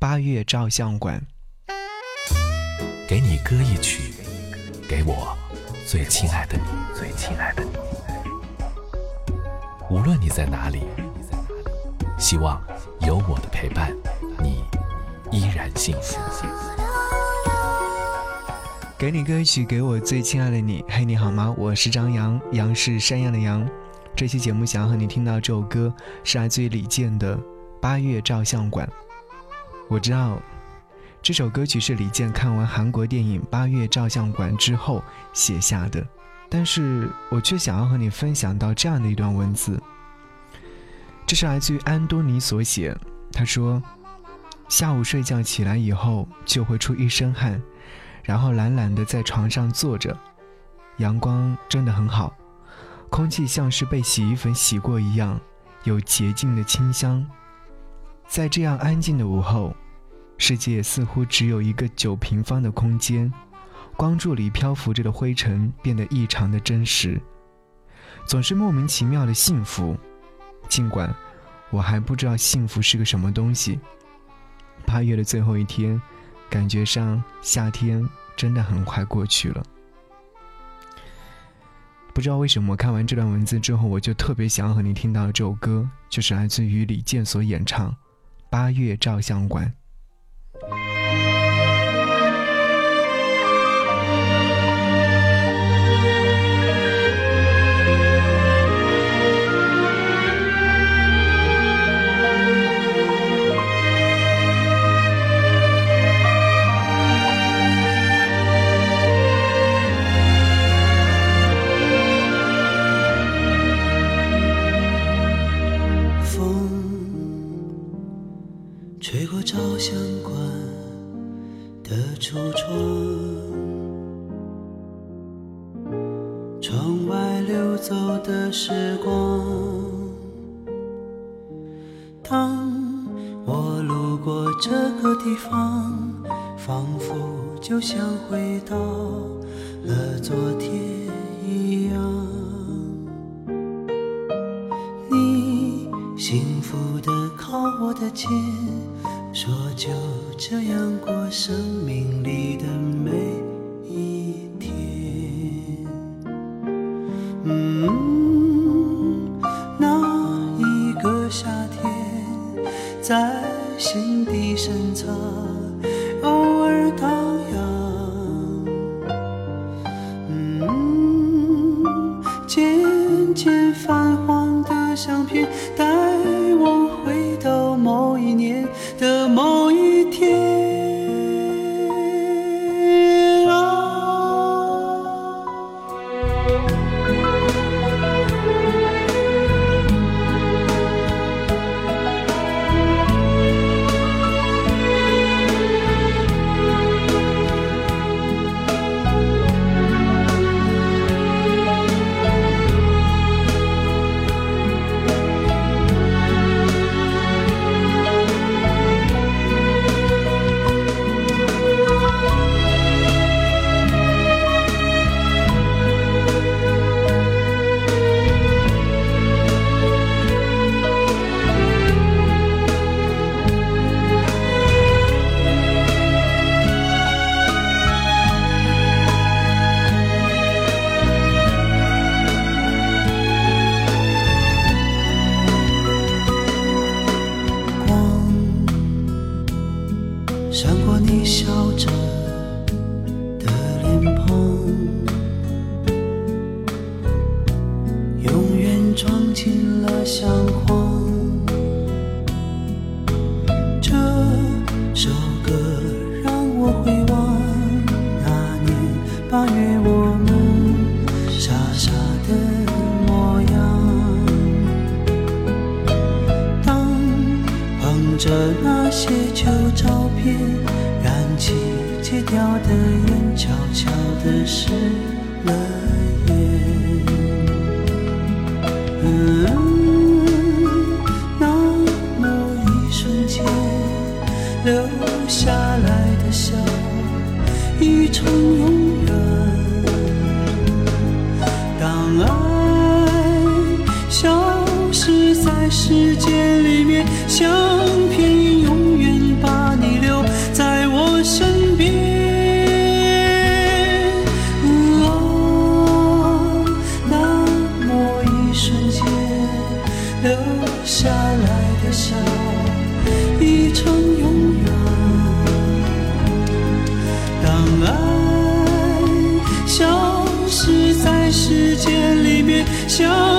八月照相馆，给你歌一曲，给我最亲爱的你，最亲爱的你。无论你在哪里，希望有我的陪伴，你依然幸福。给你歌一曲，给我最亲爱的你。嘿，你好吗？我是张扬，杨是山羊的羊。这期节目想要和你听到这首歌，是来自于李健的《八月照相馆》。我知道这首歌曲是李健看完韩国电影《八月照相馆》之后写下的，但是我却想要和你分享到这样的一段文字。这是来自于安东尼所写，他说：“下午睡觉起来以后就会出一身汗。”然后懒懒地在床上坐着，阳光真的很好，空气像是被洗衣粉洗过一样，有洁净的清香。在这样安静的午后，世界似乎只有一个九平方的空间，光柱里漂浮着的灰尘变得异常的真实，总是莫名其妙的幸福。尽管我还不知道幸福是个什么东西。八月的最后一天。感觉上夏天真的很快过去了。不知道为什么，看完这段文字之后，我就特别想要和你听到的这首歌，就是来自于李健所演唱《八月照相馆》。相关的橱窗窗外流走的时光，当我路过这个地方，仿佛就像回到了昨天一样。你幸福的靠我的肩，说就这样过生命里的每一天。嗯，那一个夏天。在心底深藏，偶尔荡漾。嗯，渐渐泛黄的相片，带我回到某一年的闪过你笑着些旧照片，燃起戒掉的烟，悄悄地湿了眼。嗯，那么一瞬间留下来的笑，已成永远。当爱消失在时间里面，消。爱消失在时间里面消